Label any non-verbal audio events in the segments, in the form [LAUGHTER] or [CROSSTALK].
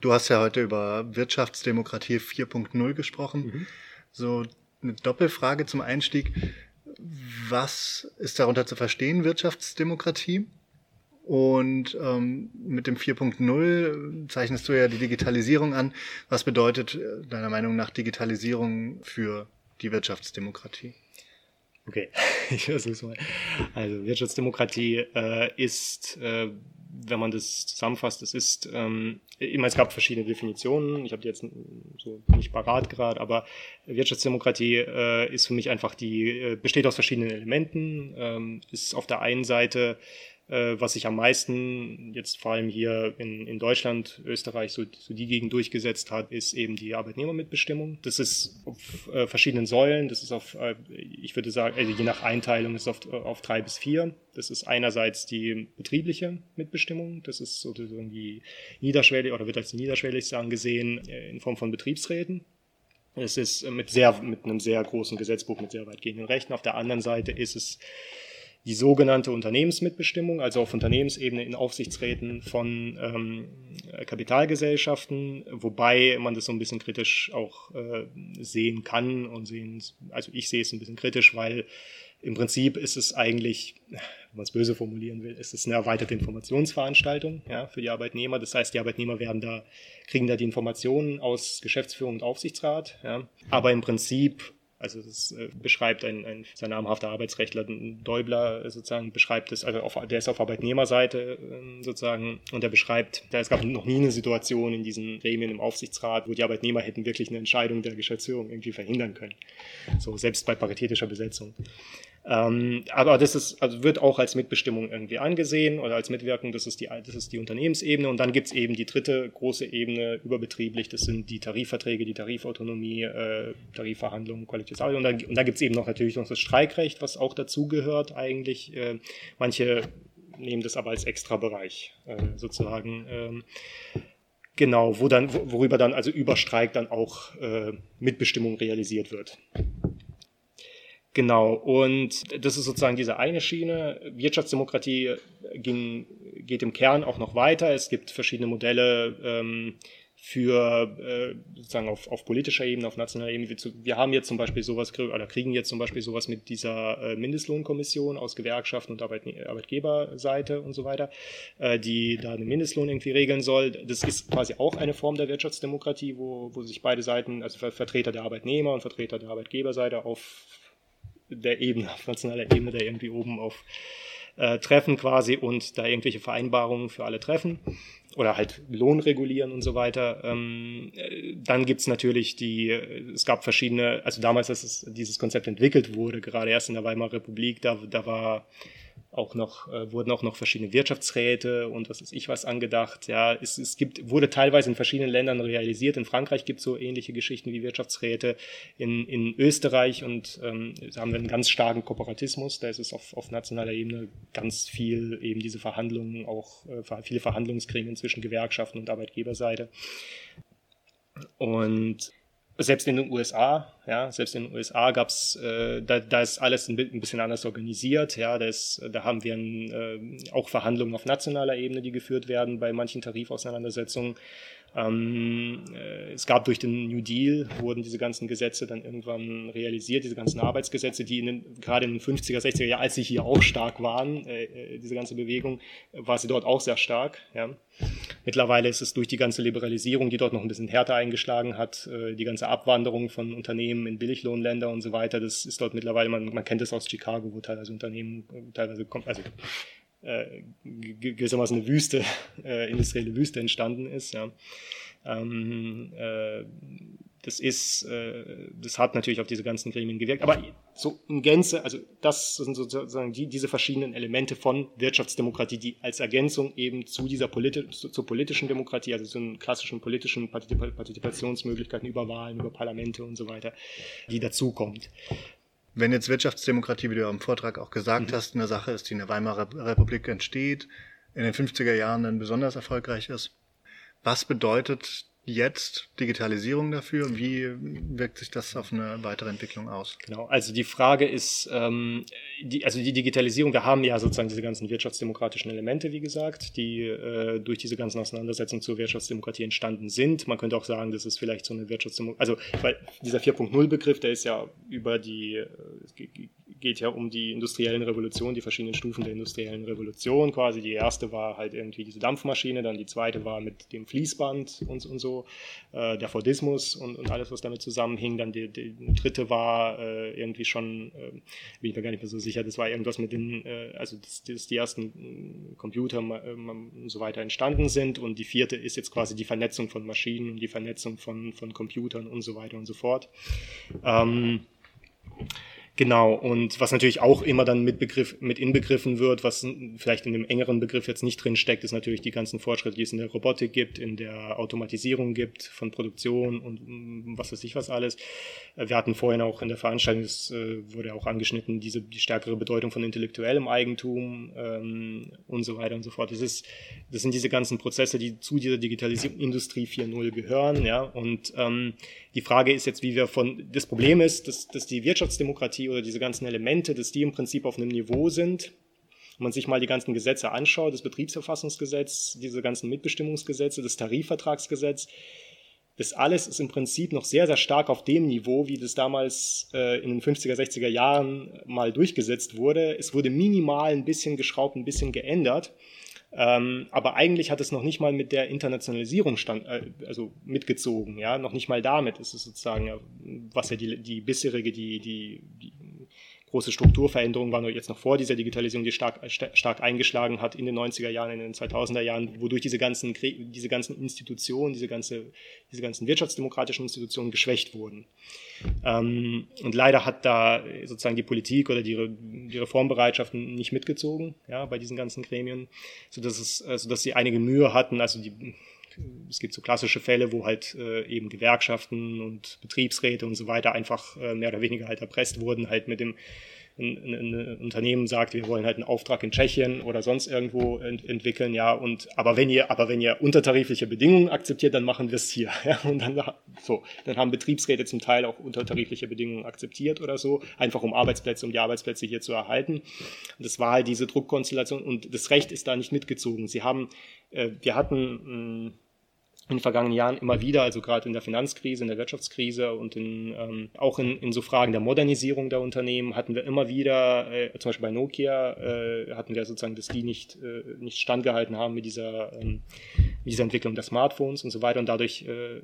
Du hast ja heute über Wirtschaftsdemokratie 4.0 gesprochen. Mhm. So eine Doppelfrage zum Einstieg. Was ist darunter zu verstehen, Wirtschaftsdemokratie? Und ähm, mit dem 4.0 zeichnest du ja die Digitalisierung an. Was bedeutet äh, deiner Meinung nach Digitalisierung für die Wirtschaftsdemokratie? Okay, [LAUGHS] ich versuch's mal. Also Wirtschaftsdemokratie äh, ist, äh, wenn man das zusammenfasst, es ist, ähm, immer es gab verschiedene Definitionen. Ich habe die jetzt so nicht parat gerade, aber Wirtschaftsdemokratie äh, ist für mich einfach die äh, besteht aus verschiedenen Elementen. Ähm, ist auf der einen Seite äh, was sich am meisten jetzt vor allem hier in, in Deutschland, Österreich so, so die Gegend durchgesetzt hat, ist eben die Arbeitnehmermitbestimmung. Das ist auf äh, verschiedenen Säulen, das ist auf, äh, ich würde sagen, also je nach Einteilung ist auf, auf drei bis vier. Das ist einerseits die betriebliche Mitbestimmung, das ist sozusagen die niederschwellig oder wird als niederschwelligste angesehen äh, in Form von Betriebsräten. Es ist mit sehr, mit einem sehr großen Gesetzbuch mit sehr weitgehenden Rechten. Auf der anderen Seite ist es die sogenannte Unternehmensmitbestimmung, also auf Unternehmensebene in Aufsichtsräten von ähm, Kapitalgesellschaften, wobei man das so ein bisschen kritisch auch äh, sehen kann und sehen, also ich sehe es ein bisschen kritisch, weil im Prinzip ist es eigentlich, wenn man es böse formulieren will, ist es eine erweiterte Informationsveranstaltung ja, für die Arbeitnehmer. Das heißt, die Arbeitnehmer werden da, kriegen da die Informationen aus Geschäftsführung und Aufsichtsrat. Ja. Aber im Prinzip also das äh, beschreibt ein, ein sehr namhafter Arbeitsrechtler, Däubler äh, sozusagen, beschreibt es, also auf, der ist auf Arbeitnehmerseite äh, sozusagen und der beschreibt, da es gab noch nie eine Situation in diesen Gremien im Aufsichtsrat, wo die Arbeitnehmer hätten wirklich eine Entscheidung der Geschäftsführung irgendwie verhindern können. So selbst bei paritätischer Besetzung. Ähm, aber das ist, also wird auch als Mitbestimmung irgendwie angesehen oder als Mitwirkung, das ist die, das ist die Unternehmensebene. Und dann gibt's eben die dritte große Ebene überbetrieblich, das sind die Tarifverträge, die Tarifautonomie, äh, Tarifverhandlungen, Arbeit. Und dann, und dann gibt's eben noch natürlich noch das Streikrecht, was auch dazugehört eigentlich. Äh, manche nehmen das aber als Extrabereich äh, sozusagen. Ähm, genau, wo dann, worüber dann also über Streik dann auch äh, Mitbestimmung realisiert wird. Genau, und das ist sozusagen diese eine Schiene. Wirtschaftsdemokratie ging, geht im Kern auch noch weiter. Es gibt verschiedene Modelle ähm, für äh, sozusagen auf, auf politischer Ebene, auf nationaler Ebene. Wir haben jetzt zum Beispiel sowas, oder kriegen jetzt zum Beispiel sowas mit dieser äh, Mindestlohnkommission aus Gewerkschaften und Arbeit, Arbeitgeberseite und so weiter, äh, die da den Mindestlohn irgendwie regeln soll. Das ist quasi auch eine Form der Wirtschaftsdemokratie, wo, wo sich beide Seiten, also Vertreter der Arbeitnehmer und Vertreter der Arbeitgeberseite auf der Ebene, auf nationaler Ebene, da irgendwie oben auf äh, treffen quasi und da irgendwelche Vereinbarungen für alle treffen oder halt Lohn regulieren und so weiter. Ähm, äh, dann gibt's natürlich die, es gab verschiedene, also damals, als es, dieses Konzept entwickelt wurde, gerade erst in der Weimarer Republik, da, da war auch noch, äh, wurden auch noch verschiedene Wirtschaftsräte und was ist ich was angedacht. Ja, es, es gibt, wurde teilweise in verschiedenen Ländern realisiert. In Frankreich gibt es so ähnliche Geschichten wie Wirtschaftsräte. In, in Österreich und ähm, haben wir einen ganz starken Kooperatismus. Da ist es auf, auf nationaler Ebene ganz viel eben diese Verhandlungen, auch äh, viele Verhandlungsgremien zwischen Gewerkschaften und Arbeitgeberseite. Und selbst in den USA, ja, selbst in den USA gab's, äh, da, da ist alles ein, bisschen anders organisiert, ja, da, ist, da haben wir ein, äh, auch Verhandlungen auf nationaler Ebene, die geführt werden bei manchen Tarifauseinandersetzungen. Ähm, äh, es gab durch den New Deal, wurden diese ganzen Gesetze dann irgendwann realisiert, diese ganzen Arbeitsgesetze, die in den, gerade in den 50er, 60er Jahren, als sie hier auch stark waren, äh, äh, diese ganze Bewegung, war sie dort auch sehr stark. Ja. Mittlerweile ist es durch die ganze Liberalisierung, die dort noch ein bisschen härter eingeschlagen hat, äh, die ganze Abwanderung von Unternehmen in Billiglohnländer und so weiter, das ist dort mittlerweile, man, man kennt es aus Chicago, wo teilweise Unternehmen äh, teilweise also äh, gewissermaßen eine Wüste, [LAUGHS] äh, industrielle Wüste entstanden ist. Ja. Ähm, äh, das ist, äh, das hat natürlich auf diese ganzen Gremien gewirkt. Aber so in Gänze, also das sind sozusagen die, diese verschiedenen Elemente von Wirtschaftsdemokratie, die als Ergänzung eben zu dieser politi zu, zur politischen Demokratie, also zu den klassischen politischen Partizipationsmöglichkeiten über Wahlen, über Parlamente und so weiter, die dazukommt. Wenn jetzt Wirtschaftsdemokratie, wie du im Vortrag auch gesagt mhm. hast, eine Sache ist, die in der Weimarer Republik entsteht, in den 50er Jahren dann besonders erfolgreich ist, was bedeutet jetzt Digitalisierung dafür. Wie wirkt sich das auf eine weitere Entwicklung aus? Genau, also die Frage ist, ähm, die, also die Digitalisierung, wir haben ja sozusagen diese ganzen wirtschaftsdemokratischen Elemente, wie gesagt, die äh, durch diese ganzen Auseinandersetzungen zur Wirtschaftsdemokratie entstanden sind. Man könnte auch sagen, das ist vielleicht so eine Wirtschaftsdemokratie, also weil dieser 4.0-Begriff, der ist ja über die, äh, geht ja um die industriellen Revolutionen, die verschiedenen Stufen der industriellen Revolution quasi. Die erste war halt irgendwie diese Dampfmaschine, dann die zweite war mit dem Fließband und, und so, äh, der Fordismus und, und alles, was damit zusammenhing. Dann die, die dritte war äh, irgendwie schon, äh, bin ich mir gar nicht mehr so sicher, das war irgendwas mit den, äh, also dass, dass die ersten Computer ähm, und so weiter entstanden sind und die vierte ist jetzt quasi die Vernetzung von Maschinen und die Vernetzung von, von Computern und so weiter und so fort. Ähm, Genau, und was natürlich auch immer dann mit, Begriff, mit inbegriffen wird, was vielleicht in dem engeren Begriff jetzt nicht drin steckt, ist natürlich die ganzen Fortschritte, die es in der Robotik gibt, in der Automatisierung gibt von Produktion und was weiß ich was alles. Wir hatten vorhin auch in der Veranstaltung, das äh, wurde auch angeschnitten, diese, die stärkere Bedeutung von intellektuellem Eigentum ähm, und so weiter und so fort. Das, ist, das sind diese ganzen Prozesse, die zu dieser Digitalisierung Industrie 4.0 gehören, ja, und ähm, die Frage ist jetzt, wie wir von, das Problem ist, dass, dass die Wirtschaftsdemokratie oder diese ganzen Elemente, dass die im Prinzip auf einem Niveau sind, wenn man sich mal die ganzen Gesetze anschaut, das Betriebsverfassungsgesetz, diese ganzen Mitbestimmungsgesetze, das Tarifvertragsgesetz, das alles ist im Prinzip noch sehr, sehr stark auf dem Niveau, wie das damals äh, in den 50er, 60er Jahren mal durchgesetzt wurde. Es wurde minimal ein bisschen geschraubt, ein bisschen geändert. Ähm, aber eigentlich hat es noch nicht mal mit der Internationalisierung stand, äh, also mitgezogen, ja, noch nicht mal damit ist es sozusagen, was ja die, die bisherige, die, die, die große Strukturveränderung war nur jetzt noch vor dieser Digitalisierung, die stark, stark eingeschlagen hat in den 90er Jahren, in den 2000er Jahren, wodurch diese ganzen, diese ganzen Institutionen, diese, ganze, diese ganzen wirtschaftsdemokratischen Institutionen geschwächt wurden. Ähm, und leider hat da sozusagen die Politik oder die, die Reformbereitschaften nicht mitgezogen, ja, bei diesen ganzen Gremien, sodass es, sodass sie einige Mühe hatten, also die, es gibt so klassische Fälle, wo halt äh, eben Gewerkschaften und Betriebsräte und so weiter einfach äh, mehr oder weniger halt erpresst wurden, halt mit dem ein, ein, ein, Unternehmen sagt, wir wollen halt einen Auftrag in Tschechien oder sonst irgendwo ent entwickeln, ja, und aber wenn ihr, aber wenn ihr untertarifliche Bedingungen akzeptiert, dann machen wir es hier. [LAUGHS] Ja, und dann so, dann haben Betriebsräte zum Teil auch untertarifliche Bedingungen akzeptiert oder so, einfach um Arbeitsplätze, um die Arbeitsplätze hier zu erhalten. Und das war halt diese Druckkonstellation und das Recht ist da nicht mitgezogen. Sie haben, äh, wir hatten mh, in den vergangenen Jahren immer wieder, also gerade in der Finanzkrise, in der Wirtschaftskrise und in, ähm, auch in, in so Fragen der Modernisierung der Unternehmen hatten wir immer wieder, äh, zum Beispiel bei Nokia, äh, hatten wir sozusagen, dass die nicht, äh, nicht standgehalten haben mit dieser, ähm, mit dieser Entwicklung der Smartphones und so weiter und dadurch äh,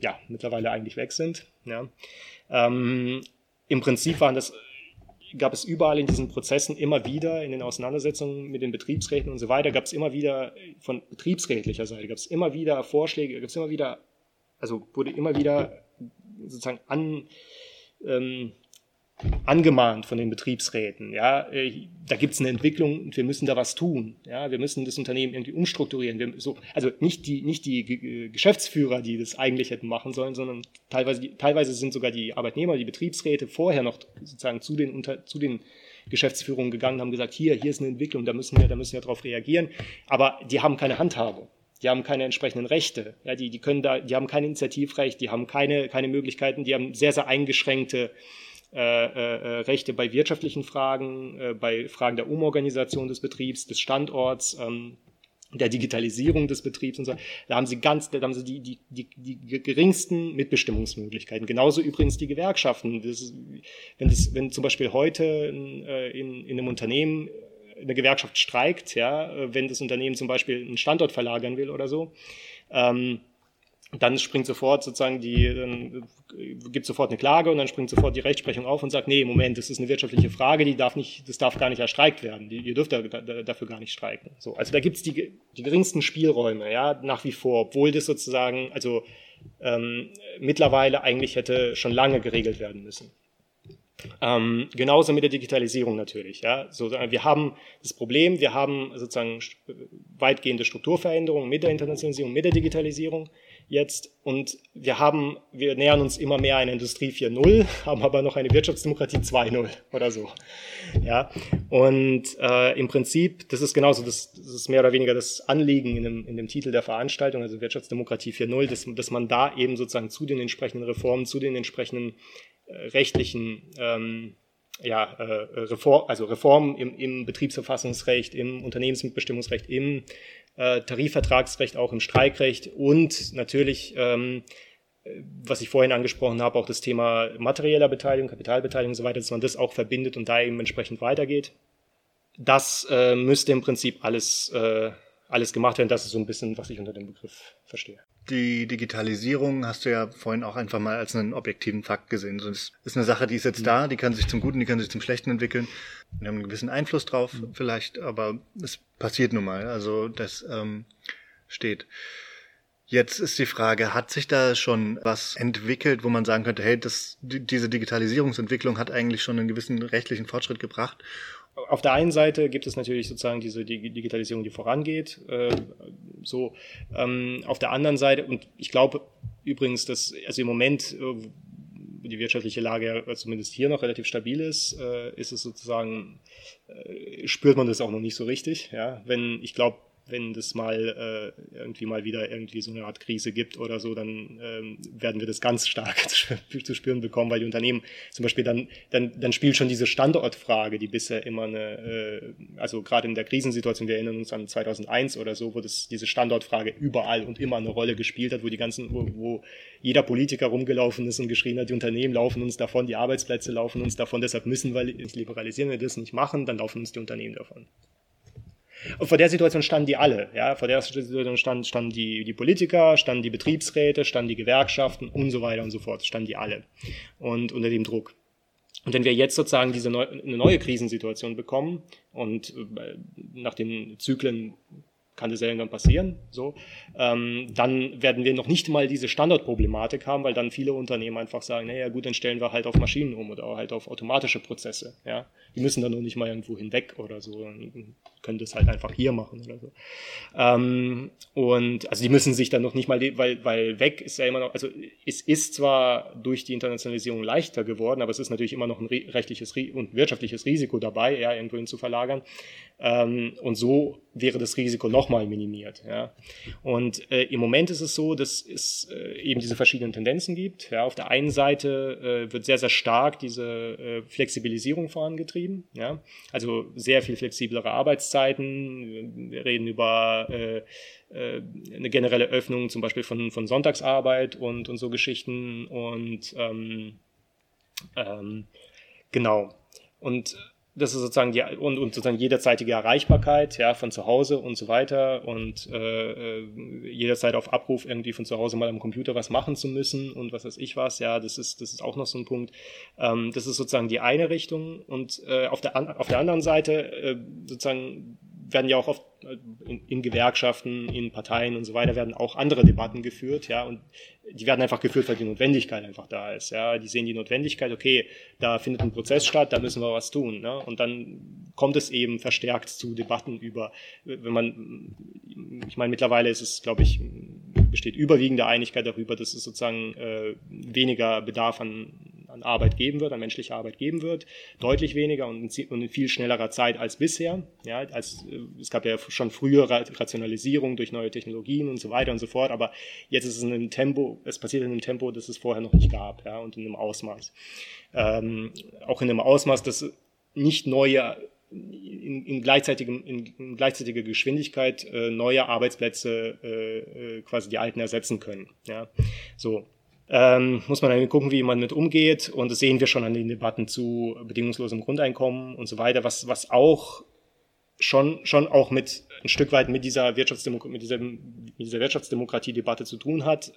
ja mittlerweile eigentlich weg sind. Ja. Ähm, Im Prinzip waren das gab es überall in diesen Prozessen immer wieder, in den Auseinandersetzungen mit den Betriebsräten und so weiter, gab es immer wieder von betriebsrätlicher Seite, gab es immer wieder Vorschläge, gab es immer wieder, also wurde immer wieder sozusagen an, ähm, angemahnt von den Betriebsräten. Ja, äh, da gibt es eine Entwicklung und wir müssen da was tun. Ja, wir müssen das Unternehmen irgendwie umstrukturieren. Wir, so, also nicht die, nicht die Geschäftsführer, die das eigentlich hätten machen sollen, sondern teilweise, teilweise sind sogar die Arbeitnehmer, die Betriebsräte vorher noch sozusagen zu den, unter, zu den Geschäftsführungen gegangen, haben gesagt, hier, hier ist eine Entwicklung, da müssen wir, da müssen wir darauf reagieren. Aber die haben keine Handhabe. Die haben keine entsprechenden Rechte. Ja, die, die können da, die haben kein Initiativrecht, die haben keine, keine Möglichkeiten, die haben sehr, sehr eingeschränkte äh, äh, Rechte bei wirtschaftlichen Fragen, äh, bei Fragen der Umorganisation des Betriebs, des Standorts, ähm, der Digitalisierung des Betriebs und so. Da haben sie ganz, da haben sie die, die, die, die geringsten Mitbestimmungsmöglichkeiten. Genauso übrigens die Gewerkschaften. Das, wenn, das, wenn zum Beispiel heute in, in, in einem Unternehmen eine Gewerkschaft streikt, ja, wenn das Unternehmen zum Beispiel einen Standort verlagern will oder so, ähm, dann springt sofort sozusagen die, dann gibt sofort eine Klage und dann springt sofort die Rechtsprechung auf und sagt, nee, Moment, das ist eine wirtschaftliche Frage, die darf nicht, das darf gar nicht erstreikt werden, die, ihr dürft da, da, dafür gar nicht streiken. So, also da gibt's die, die geringsten Spielräume, ja, nach wie vor, obwohl das sozusagen, also ähm, mittlerweile eigentlich hätte schon lange geregelt werden müssen. Ähm, genauso mit der Digitalisierung natürlich. Ja. So, wir haben das Problem, wir haben sozusagen weitgehende Strukturveränderungen mit der Internationalisierung, mit der Digitalisierung jetzt und wir haben, wir nähern uns immer mehr einer Industrie 4.0, [LAUGHS] haben aber noch eine Wirtschaftsdemokratie 2.0 oder so. Ja, und äh, im Prinzip, das ist genauso, das, das ist mehr oder weniger das Anliegen in dem, in dem Titel der Veranstaltung, also Wirtschaftsdemokratie 4.0, dass, dass man da eben sozusagen zu den entsprechenden Reformen, zu den entsprechenden äh, rechtlichen ähm, ja, äh, Reform, also Reformen im, im Betriebsverfassungsrecht, im Unternehmensmitbestimmungsrecht, im äh, Tarifvertragsrecht, auch im Streikrecht und natürlich, ähm, was ich vorhin angesprochen habe, auch das Thema materieller Beteiligung, Kapitalbeteiligung und so weiter, dass man das auch verbindet und da eben entsprechend weitergeht. Das äh, müsste im Prinzip alles, äh, alles gemacht werden. Das ist so ein bisschen, was ich unter dem Begriff verstehe. Die Digitalisierung hast du ja vorhin auch einfach mal als einen objektiven Fakt gesehen. So, das ist eine Sache, die ist jetzt mhm. da, die kann sich zum Guten, die kann sich zum Schlechten entwickeln. Wir haben einen gewissen Einfluss drauf, mhm. vielleicht, aber es passiert nun mal. Also das ähm, steht. Jetzt ist die Frage, hat sich da schon was entwickelt, wo man sagen könnte, hey, das, diese Digitalisierungsentwicklung hat eigentlich schon einen gewissen rechtlichen Fortschritt gebracht? Auf der einen Seite gibt es natürlich sozusagen diese Digitalisierung, die vorangeht. Äh, so ähm, auf der anderen Seite und ich glaube übrigens, dass also im Moment äh, die wirtschaftliche Lage ja zumindest hier noch relativ stabil ist, äh, ist es sozusagen äh, spürt man das auch noch nicht so richtig. Ja, wenn ich glaube wenn das mal äh, irgendwie mal wieder irgendwie so eine Art Krise gibt oder so, dann ähm, werden wir das ganz stark [LAUGHS] zu spüren bekommen, weil die Unternehmen zum Beispiel dann, dann, dann spielt schon diese Standortfrage, die bisher immer eine, äh, also gerade in der Krisensituation, wir erinnern uns an 2001 oder so, wo das, diese Standortfrage überall und immer eine Rolle gespielt hat, wo die ganzen, wo, wo jeder Politiker rumgelaufen ist und geschrien hat, die Unternehmen laufen uns davon, die Arbeitsplätze laufen uns davon, deshalb müssen wir liberalisieren, wenn wir das nicht machen, dann laufen uns die Unternehmen davon. Und vor der Situation standen die alle. Ja? Vor der Situation standen, standen die, die Politiker, standen die Betriebsräte, standen die Gewerkschaften und so weiter und so fort. Standen die alle. Und unter dem Druck. Und wenn wir jetzt sozusagen diese neu, eine neue Krisensituation bekommen und äh, nach den Zyklen kann das ja irgendwann passieren, so, ähm, dann werden wir noch nicht mal diese Standardproblematik haben, weil dann viele Unternehmen einfach sagen, naja gut, dann stellen wir halt auf Maschinen um oder halt auf automatische Prozesse, ja. Die müssen dann noch nicht mal irgendwo hinweg oder so, können das halt einfach hier machen oder so. Ähm, und also die müssen sich dann noch nicht mal, weil, weil weg ist ja immer noch, also es ist zwar durch die Internationalisierung leichter geworden, aber es ist natürlich immer noch ein rechtliches und wirtschaftliches Risiko dabei, ja, irgendwo hin zu verlagern. Ähm, und so wäre das Risiko nochmal minimiert. Ja. Und äh, im Moment ist es so, dass es äh, eben diese verschiedenen Tendenzen gibt. Ja. Auf der einen Seite äh, wird sehr, sehr stark diese äh, Flexibilisierung vorangetrieben. Ja. Also sehr viel flexiblere Arbeitszeiten. Wir reden über äh, äh, eine generelle Öffnung zum Beispiel von, von Sonntagsarbeit und, und so Geschichten. Und ähm, ähm, genau. Und das ist sozusagen die und, und sozusagen jederzeitige Erreichbarkeit ja von zu Hause und so weiter und äh, äh, jederzeit auf Abruf irgendwie von zu Hause mal am Computer was machen zu müssen und was weiß ich was ja das ist das ist auch noch so ein Punkt. Ähm, das ist sozusagen die eine Richtung und äh, auf der auf der anderen Seite äh, sozusagen werden ja auch oft äh, in, in, Gewerkschaften, in Parteien und so weiter werden auch andere Debatten geführt, ja, und die werden einfach geführt, weil die Notwendigkeit einfach da ist, ja. Die sehen die Notwendigkeit, okay, da findet ein Prozess statt, da müssen wir was tun, ne? Und dann kommt es eben verstärkt zu Debatten über, wenn man, ich meine, mittlerweile ist es, glaube ich, besteht überwiegende Einigkeit darüber, dass es sozusagen äh, weniger Bedarf an an Arbeit geben wird, an menschlicher Arbeit geben wird, deutlich weniger und in, viel schnellerer Zeit als bisher. Ja, als, äh, es gab ja schon früher Rationalisierung durch neue Technologien und so weiter und so fort, aber jetzt ist es in einem Tempo, es passiert in einem Tempo, das es vorher noch nicht gab, ja, und in einem Ausmaß. Ähm, auch in einem Ausmaß, das nicht neue in, in, gleichzeitigem, in, in gleichzeitiger Geschwindigkeit äh, neue Arbeitsplätze äh, äh, quasi die alten ersetzen können. Ja, so ähm, muss man dann gucken, wie man mit umgeht. Und das sehen wir schon an den Debatten zu bedingungslosem Grundeinkommen und so weiter, was, was auch schon, schon auch mit ein Stück weit mit dieser, Wirtschaftsdemok mit dieser, mit dieser Wirtschaftsdemokratie-Debatte zu tun hat.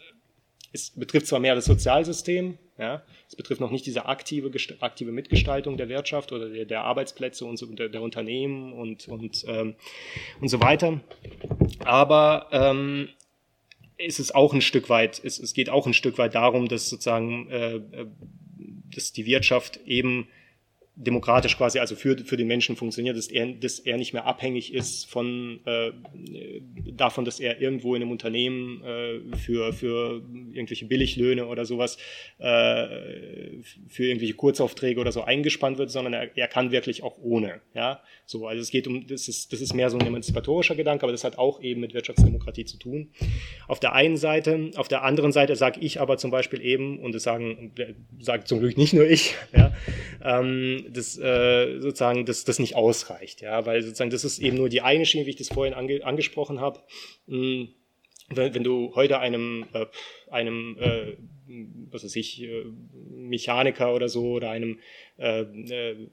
Es betrifft zwar mehr das Sozialsystem, ja, es betrifft noch nicht diese aktive, aktive Mitgestaltung der Wirtschaft oder der, der Arbeitsplätze und so, der, der Unternehmen und, und, ähm, und so weiter. Aber ähm, ist es auch ein Stück weit, es, es geht auch ein Stück weit darum, dass sozusagen äh, äh dass die Wirtschaft eben demokratisch quasi, also für, für den Menschen funktioniert, dass er, dass er nicht mehr abhängig ist von äh, davon, dass er irgendwo in einem Unternehmen äh, für, für irgendwelche Billiglöhne oder sowas, äh, für irgendwelche Kurzaufträge oder so eingespannt wird, sondern er, er kann wirklich auch ohne. Ja, so, also es geht um, das ist, das ist mehr so ein emanzipatorischer Gedanke, aber das hat auch eben mit Wirtschaftsdemokratie zu tun. Auf der einen Seite, auf der anderen Seite sage ich aber zum Beispiel eben, und das sagen, sagt zum Glück nicht nur ich, ja, ähm, das äh, sozusagen das, das nicht ausreicht, ja, weil sozusagen das ist eben nur die eine Schiene, wie ich das vorhin ange, angesprochen habe. Hm, wenn, wenn du heute einem äh, einem äh, was weiß ich äh, Mechaniker oder so oder einem äh, äh,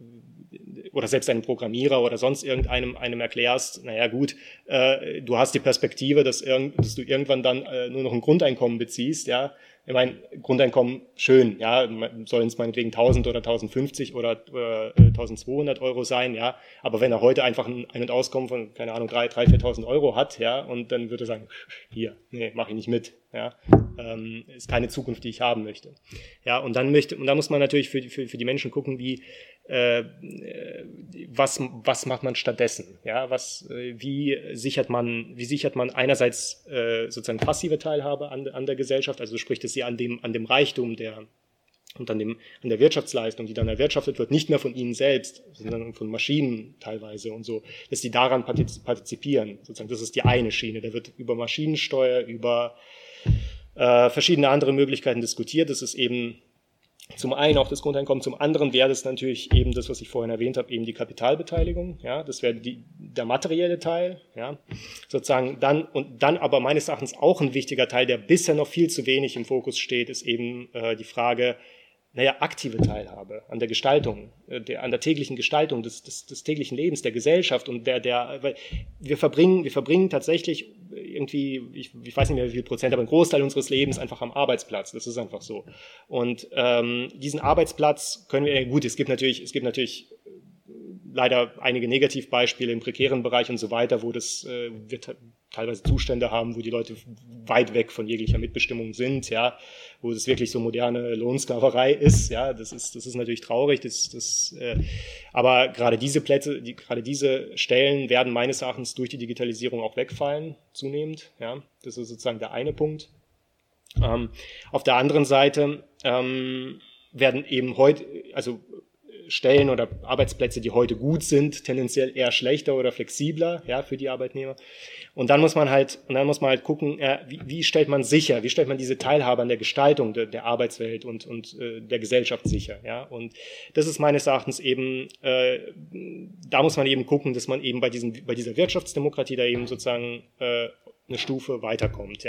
oder selbst einem Programmierer oder sonst irgendeinem einem erklärst, naja gut, äh, du hast die Perspektive, dass, irgend, dass du irgendwann dann äh, nur noch ein Grundeinkommen beziehst, ja, ich meine, Grundeinkommen schön, ja, sollen es meinetwegen 1000 oder 1050 oder, oder 1200 äh, Euro sein, ja, aber wenn er heute einfach ein Ein- und Auskommen von, keine Ahnung, 3.000, 4.000 Euro hat, ja, und dann würde er sagen, hier, nee, mache ich nicht mit, ja, ähm, ist keine Zukunft, die ich haben möchte. Ja, und dann möchte, und da muss man natürlich für, für, für die Menschen gucken, wie, äh, was, was macht man stattdessen? Ja, was, äh, wie sichert man, wie sichert man einerseits äh, sozusagen passive Teilhabe an, an der Gesellschaft, also spricht es sie an dem, an dem Reichtum der und an, dem, an der Wirtschaftsleistung, die dann erwirtschaftet wird, nicht mehr von ihnen selbst, sondern von Maschinen teilweise und so, dass die daran partizipieren. Sozusagen, das ist die eine Schiene. Da wird über Maschinensteuer, über äh, verschiedene andere Möglichkeiten diskutiert. Das ist eben zum einen auch das Grundeinkommen, zum anderen wäre das natürlich eben das, was ich vorhin erwähnt habe, eben die Kapitalbeteiligung. Ja, das wäre die, der materielle Teil. Ja, sozusagen dann und dann aber meines Erachtens auch ein wichtiger Teil, der bisher noch viel zu wenig im Fokus steht, ist eben äh, die Frage, naja, aktive Teilhabe an der Gestaltung, äh, der, an der täglichen Gestaltung des, des, des täglichen Lebens, der Gesellschaft und der, der, weil wir verbringen, wir verbringen tatsächlich irgendwie, ich, ich weiß nicht mehr wie viel Prozent, aber ein Großteil unseres Lebens einfach am Arbeitsplatz. Das ist einfach so. Und ähm, diesen Arbeitsplatz können wir, gut, es gibt natürlich, es gibt natürlich leider einige Negativbeispiele im prekären Bereich und so weiter, wo das äh, wird teilweise Zustände haben, wo die Leute weit weg von jeglicher Mitbestimmung sind, ja, wo es wirklich so moderne Lohnsklaverei ist, ja, das ist das ist natürlich traurig, das das äh, aber gerade diese Plätze, die, gerade diese Stellen werden meines Erachtens durch die Digitalisierung auch wegfallen zunehmend, ja, das ist sozusagen der eine Punkt. Ähm, auf der anderen Seite ähm, werden eben heute, also Stellen oder Arbeitsplätze, die heute gut sind, tendenziell eher schlechter oder flexibler, ja, für die Arbeitnehmer. Und dann muss man halt, und dann muss man halt gucken, äh, wie, wie stellt man sicher, wie stellt man diese Teilhabe an der Gestaltung de, der Arbeitswelt und, und äh, der Gesellschaft sicher, ja. Und das ist meines Erachtens eben, äh, da muss man eben gucken, dass man eben bei diesem, bei dieser Wirtschaftsdemokratie da eben sozusagen äh, eine Stufe weiterkommt. Ja.